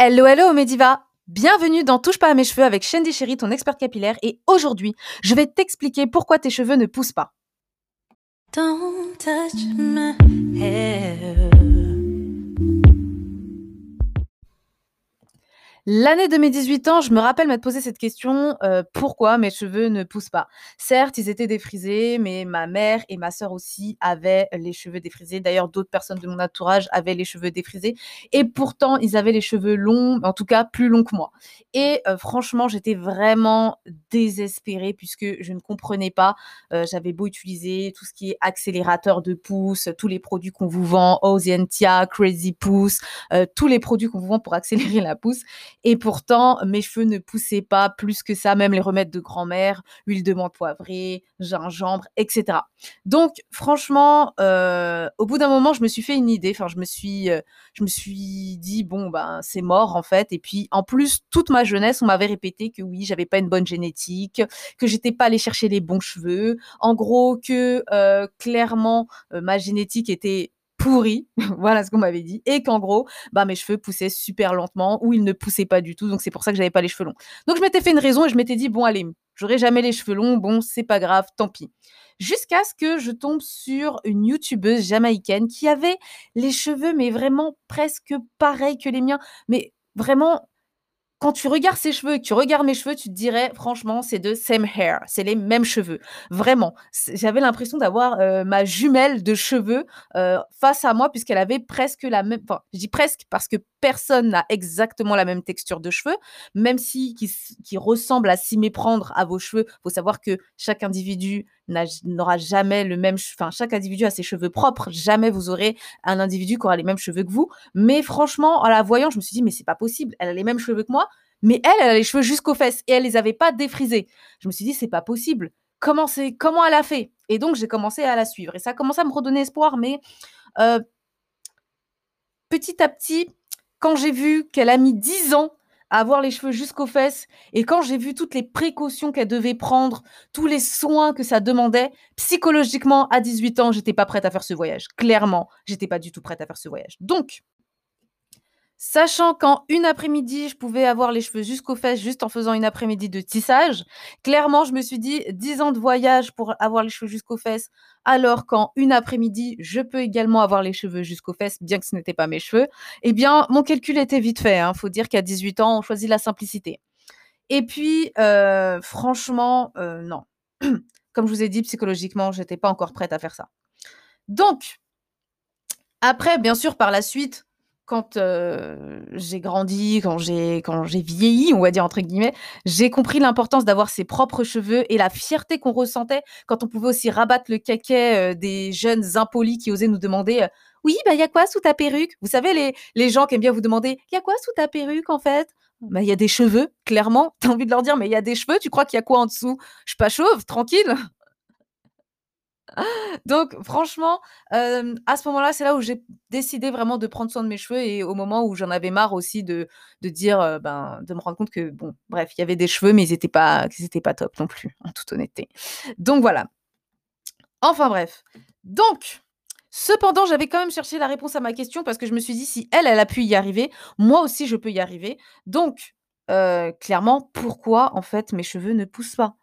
Hello, hello Mediva Bienvenue dans Touche pas à mes cheveux avec Shandy Chéri, ton expert capillaire, et aujourd'hui, je vais t'expliquer pourquoi tes cheveux ne poussent pas. Don't touch my hair. L'année de mes 18 ans, je me rappelle m'être posé cette question euh, pourquoi mes cheveux ne poussent pas? Certes, ils étaient défrisés, mais ma mère et ma sœur aussi avaient les cheveux défrisés. D'ailleurs, d'autres personnes de mon entourage avaient les cheveux défrisés. Et pourtant, ils avaient les cheveux longs, en tout cas plus longs que moi. Et euh, franchement, j'étais vraiment désespérée puisque je ne comprenais pas. Euh, j'avais beau utiliser tout ce qui est accélérateur de pouce, tous les produits qu'on vous vend, Ozientia, Crazy Pouce, tous les produits qu'on vous vend pour accélérer la pousse. Et pourtant, mes cheveux ne poussaient pas plus que ça, même les remèdes de grand-mère, huile de menthe poivrée, gingembre, etc. Donc, franchement, euh, au bout d'un moment, je me suis fait une idée. Enfin, je me suis, euh, je me suis dit bon, ben, c'est mort en fait. Et puis, en plus, toute ma jeunesse, on m'avait répété que oui, j'avais pas une bonne génétique, que j'étais pas allée chercher les bons cheveux. En gros, que euh, clairement, ma génétique était pourri, voilà ce qu'on m'avait dit, et qu'en gros, bah, mes cheveux poussaient super lentement ou ils ne poussaient pas du tout, donc c'est pour ça que j'avais pas les cheveux longs. Donc je m'étais fait une raison et je m'étais dit, bon allez, j'aurai jamais les cheveux longs, bon c'est pas grave, tant pis. Jusqu'à ce que je tombe sur une youtubeuse jamaïcaine qui avait les cheveux, mais vraiment presque pareils que les miens, mais vraiment quand tu regardes ses cheveux tu regardes mes cheveux, tu te dirais, franchement, c'est de same hair, c'est les mêmes cheveux. Vraiment. J'avais l'impression d'avoir euh, ma jumelle de cheveux euh, face à moi, puisqu'elle avait presque la même. Enfin, je dis presque parce que personne n'a exactement la même texture de cheveux, même si qui, ressemble à s'y méprendre à vos cheveux. Il faut savoir que chaque individu n'aura jamais le même. Enfin, chaque individu a ses cheveux propres. Jamais vous aurez un individu qui aura les mêmes cheveux que vous. Mais franchement, en la voyant, je me suis dit, mais c'est pas possible. Elle a les mêmes cheveux que moi, mais elle, elle a les cheveux jusqu'aux fesses et elle les avait pas défrisés. Je me suis dit, c'est pas possible. Comment, c'est, comment elle a fait? Et donc, j'ai commencé à la suivre. Et ça a commencé à me redonner espoir, mais euh, petit à petit, quand j'ai vu qu'elle a mis 10 ans à avoir les cheveux jusqu'aux fesses. Et quand j'ai vu toutes les précautions qu'elle devait prendre, tous les soins que ça demandait, psychologiquement, à 18 ans, j'étais pas prête à faire ce voyage. Clairement, j'étais pas du tout prête à faire ce voyage. Donc, Sachant qu'en une après-midi, je pouvais avoir les cheveux jusqu'aux fesses juste en faisant une après-midi de tissage, clairement, je me suis dit 10 ans de voyage pour avoir les cheveux jusqu'aux fesses, alors qu'en une après-midi, je peux également avoir les cheveux jusqu'aux fesses, bien que ce n'était pas mes cheveux. Eh bien, mon calcul était vite fait. Il hein. faut dire qu'à 18 ans, on choisit la simplicité. Et puis, euh, franchement, euh, non. Comme je vous ai dit, psychologiquement, je n'étais pas encore prête à faire ça. Donc, après, bien sûr, par la suite, quand j'ai grandi, quand j'ai quand j'ai vieilli, on va dire entre guillemets, j'ai compris l'importance d'avoir ses propres cheveux et la fierté qu'on ressentait quand on pouvait aussi rabattre le caquet des jeunes impolis qui osaient nous demander oui, bah il y a quoi sous ta perruque? Vous savez les les gens qui aiment bien vous demander il y a quoi sous ta perruque en fait? Bah, il y a des cheveux, clairement. T'as envie de leur dire, mais il y a des cheveux, tu crois qu'il y a quoi en dessous? Je suis pas chauve, tranquille. Donc franchement, à ce moment-là, c'est là où j'ai décidé vraiment de prendre soin de mes cheveux et au moment où j'en avais marre aussi de de dire, ben, de me rendre compte que bon, bref, il y avait des cheveux, mais ils étaient pas ils pas top non plus, en toute honnêteté. Donc voilà. Enfin bref. Donc cependant, j'avais quand même cherché la réponse à ma question parce que je me suis dit: «Si elle, elle a pu y arriver, moi aussi je peux y arriver». Donc clairement, pourquoi en fait mes cheveux ne poussent pas?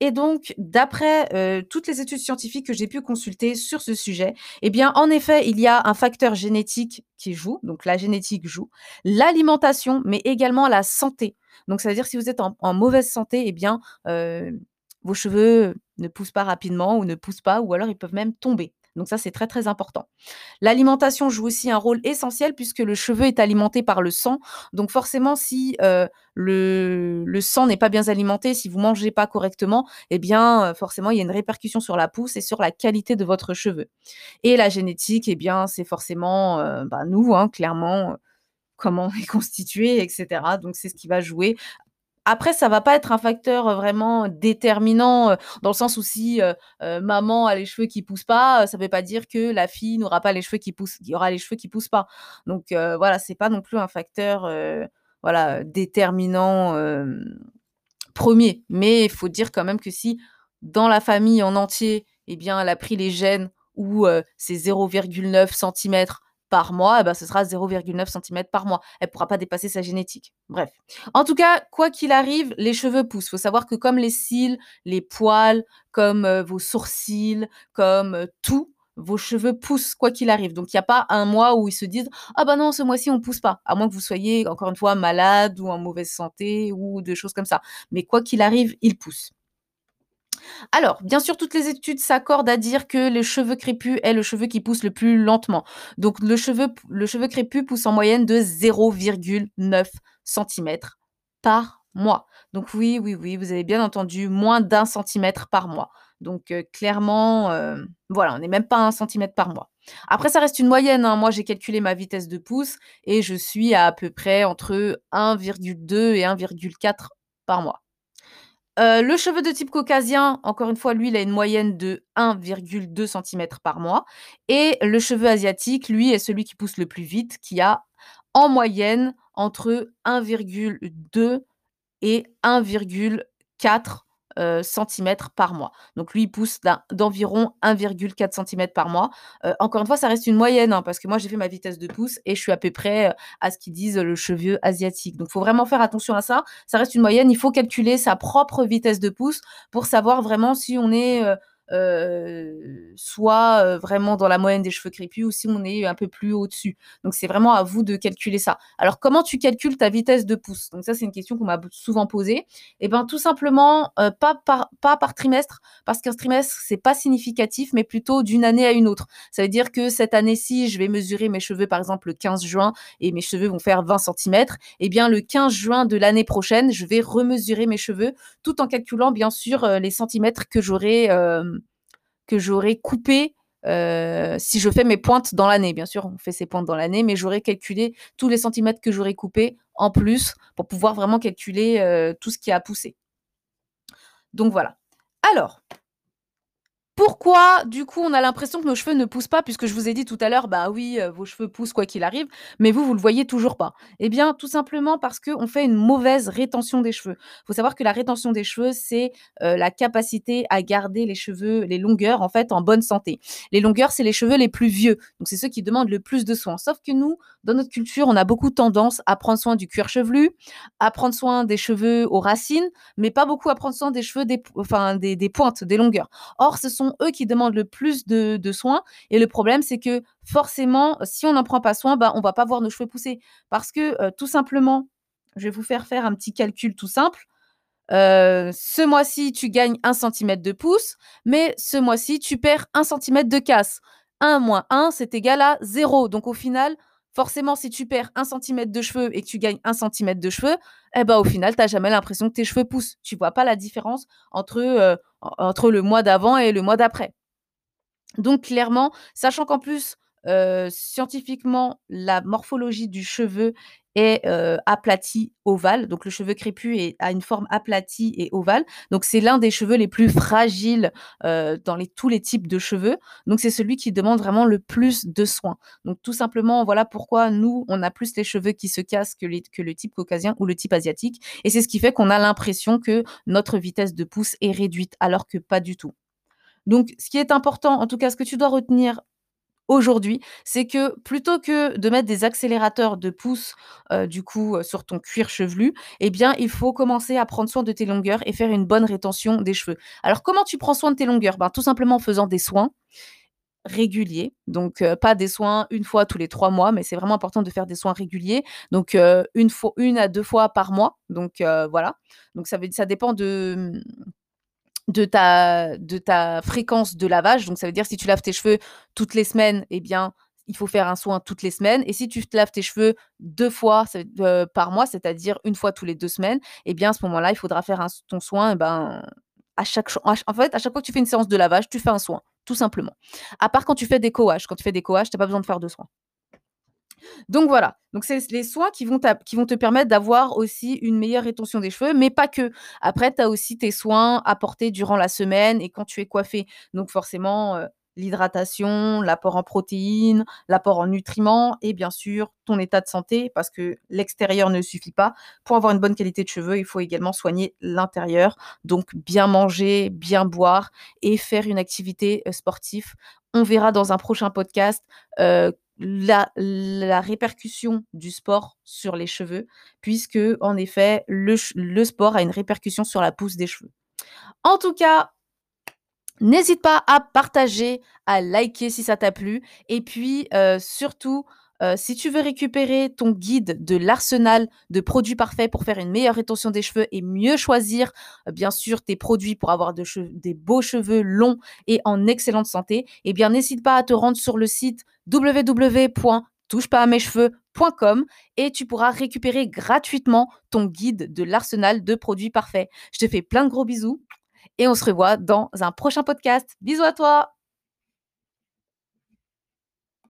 Et donc, d'après euh, toutes les études scientifiques que j'ai pu consulter sur ce sujet, eh bien, en effet, il y a un facteur génétique qui joue, donc la génétique joue, l'alimentation, mais également la santé. Donc, ça veut dire si vous êtes en, mauvaise santé, eh bien, euh, vos cheveux ne poussent pas rapidement ou ne poussent pas, ou alors ils peuvent même tomber. Donc ça, c'est très très important. L'alimentation joue aussi un rôle essentiel puisque le cheveu est alimenté par le sang. Donc forcément, si euh, le, le, sang n'est pas bien alimenté, si vous mangez pas correctement, eh bien euh, forcément, il y a une répercussion sur la pousse et sur la qualité de votre cheveu. Et la génétique, eh bien c'est forcément euh, bah, nous, hein, clairement comment on est constitué, etc. Donc c'est ce qui va jouer après, ça va pas être un facteur vraiment déterminant dans le sens où si maman a les cheveux qui poussent pas, ça veut pas dire que la fille n'aura pas les cheveux qui poussent, y aura les cheveux qui poussent pas. Donc voilà, c'est pas non plus un facteur voilà déterminant premier. Mais il faut dire quand même que si dans la famille en entier, eh bien, elle a pris les gènes où c'est 0,9 cm par mois, eh ben, ce sera 0,9 cm par mois. Elle pourra pas dépasser sa génétique. Bref. En tout cas, quoi qu'il arrive, les cheveux poussent. Il faut savoir que comme les cils, les poils, comme euh, vos sourcils, comme euh, tout, vos cheveux poussent quoi qu'il arrive. Donc il n'y a pas un mois où ils se disent ah bah non ce mois-ci on pousse pas, à moins que vous soyez encore une fois malade ou en mauvaise santé ou des choses comme ça. Mais quoi qu'il arrive, ils poussent. Alors, bien sûr, toutes les études s'accordent à dire que le cheveu crépus est le cheveu qui pousse le plus lentement. Donc, le cheveu, le crépus pousse en moyenne de 0,9 cm par mois. Donc, oui, oui, oui, vous avez bien entendu, moins d'un centimètre par mois. Donc, euh, clairement, euh, voilà, on n'est même pas un centimètre par mois. Après, ça reste une moyenne. Hein. Moi, j'ai calculé ma vitesse de pouce et je suis à, à peu près entre 1,2 et 1,4 par mois. Euh, le cheveu de type caucasien, encore une fois, lui, il a une moyenne de 1,2 cm par mois. Et le cheveu asiatique, lui, est celui qui pousse le plus vite, qui a en moyenne entre 1,2 et 1,4 euh, centimètres par mois. Donc lui, il pousse d'environ 1,4 cm par mois. Euh, encore une fois, ça reste une moyenne, hein, parce que moi, j'ai fait ma vitesse de pouce et je suis à peu près euh, à ce qu'ils disent le cheveu asiatique. Donc, il faut vraiment faire attention à ça. Ça reste une moyenne. Il faut calculer sa propre vitesse de pouce pour savoir vraiment si on est euh, soit euh, vraiment dans la moyenne des cheveux crépus ou si on est un peu plus au-dessus. Donc c'est vraiment à vous de calculer ça. Alors comment tu calcules ta vitesse de pouce? Donc ça c'est une question qu'on m'a souvent posée. Et eh ben tout simplement euh, pas par trimestre parce qu'un trimestre c'est pas significatif mais plutôt d'une année à une autre. Ça veut dire que cette année-ci, je vais mesurer mes cheveux par exemple le 15 juin et mes cheveux vont faire 20 cm, et eh bien le 15 juin de l'année prochaine, je vais remesurer mes cheveux tout en calculant bien sûr les centimètres que j'aurai que j'aurais coupé euh, si je fais mes pointes dans l'année. Bien sûr, on fait ses pointes dans l'année, mais j'aurais calculé tous les centimètres que j'aurais coupés en plus pour pouvoir vraiment calculer euh, tout ce qui a poussé. Donc voilà. Alors, pourquoi, du coup, on a l'impression que nos cheveux ne poussent pas, puisque je vous ai dit tout à l'heure, bah oui, euh, vos cheveux poussent quoi qu'il arrive, mais vous, vous le voyez toujours pas. Eh bien, tout simplement parce qu'on fait une mauvaise rétention des cheveux. Il faut savoir que la rétention des cheveux, c'est euh, la capacité à garder les cheveux, les longueurs, en fait, en bonne santé. Les longueurs, c'est les cheveux les plus vieux. Donc, c'est ceux qui demandent le plus de soins. Sauf que nous, dans notre culture, on a beaucoup tendance à prendre soin du cuir chevelu, à prendre soin des cheveux aux racines, mais pas beaucoup à prendre soin des cheveux, des, enfin, des, des pointes, des longueurs. Or, ce sont eux qui demandent le plus de, soins. Et le problème, c'est que forcément, si on n'en prend pas soin, bah, on va pas voir nos cheveux pousser. Parce que euh, tout simplement, je vais vous faire faire un petit calcul tout simple. Euh, ce mois-ci, tu gagnes un centimètre de pouce, mais ce mois-ci, tu perds un centimètre de casse. 1 moins 1, c'est égal à 0. Donc au final, forcément, si tu perds un centimètre de cheveux et que tu gagnes un centimètre de cheveux, eh ben, au final, tu n'as jamais l'impression que tes cheveux poussent. Tu vois pas la différence entre, euh, entre le mois d'avant et le mois d'après. Donc, clairement, sachant qu'en plus, euh, scientifiquement, la morphologie du cheveu est euh, aplati ovale. Donc le cheveu crépus a une forme aplatie et ovale. Donc c'est l'un des cheveux les plus fragiles euh, dans tous les types de cheveux. Donc c'est celui qui demande vraiment le plus de soins. Donc tout simplement, voilà pourquoi nous, on a plus les cheveux qui se cassent que, que le type caucasien ou le type asiatique. Et c'est ce qui fait qu'on a l'impression que notre vitesse de pouce est réduite, alors que pas du tout. Donc, ce qui est important, en tout cas, ce que tu dois retenir aujourd'hui, c'est que plutôt que de mettre des accélérateurs de pouce, euh, du coup, euh, sur ton cuir chevelu, eh bien, il faut commencer à prendre soin de tes longueurs et faire une bonne rétention des cheveux. Alors, comment tu prends soin de tes longueurs? Ben, Tout simplement en faisant des soins réguliers. Donc, euh, pas des soins une fois tous les trois mois, mais c'est vraiment important de faire des soins réguliers. Donc, une, fois, une à deux fois par mois. Donc, voilà. Donc, ça, veut, ça dépend de de ta, de ta fréquence de lavage. Donc, ça veut dire si tu laves tes cheveux toutes les semaines, eh bien, il faut faire un soin toutes les semaines. Et si tu te laves tes cheveux deux fois euh, par mois, c'est-à-dire une fois tous les deux semaines, eh bien, à ce moment-là, il faudra faire un, ton soin. Eh ben, à chaque, en fait, à chaque fois que tu fais une séance de lavage, tu fais un soin, tout simplement. À part quand tu fais des coages. Quand tu fais des coages, tu n'as pas besoin de faire de soins. Donc voilà, donc c'est les soins qui vont, qui vont te permettre d'avoir aussi une meilleure rétention des cheveux, mais pas que. Après, tu as aussi tes soins apportés durant la semaine et quand tu es coiffé. Donc forcément, euh, l'hydratation, l'apport en protéines, l'apport en nutriments et bien sûr ton état de santé parce que l'extérieur ne suffit pas. Pour avoir une bonne qualité de cheveux, il faut également soigner l'intérieur. Donc bien manger, bien boire et faire une activité euh, sportive. On verra dans un prochain podcast. Euh, la, répercussion du sport sur les cheveux, puisque en effet, le, le sport a une répercussion sur la pousse des cheveux. En tout cas, n'hésite pas à partager, à liker si ça t'a plu, et puis euh, surtout, euh, si tu veux récupérer ton guide de l'arsenal de produits parfaits pour faire une meilleure rétention des cheveux et mieux choisir, euh, bien sûr, tes produits pour avoir de des beaux cheveux longs et en excellente santé, eh bien, n'hésite pas à te rendre sur le site www.touchepasamescheveux.com et tu pourras récupérer gratuitement ton guide de l'arsenal de produits parfaits. Je te fais plein de gros bisous et on se revoit dans un prochain podcast. Bisous à toi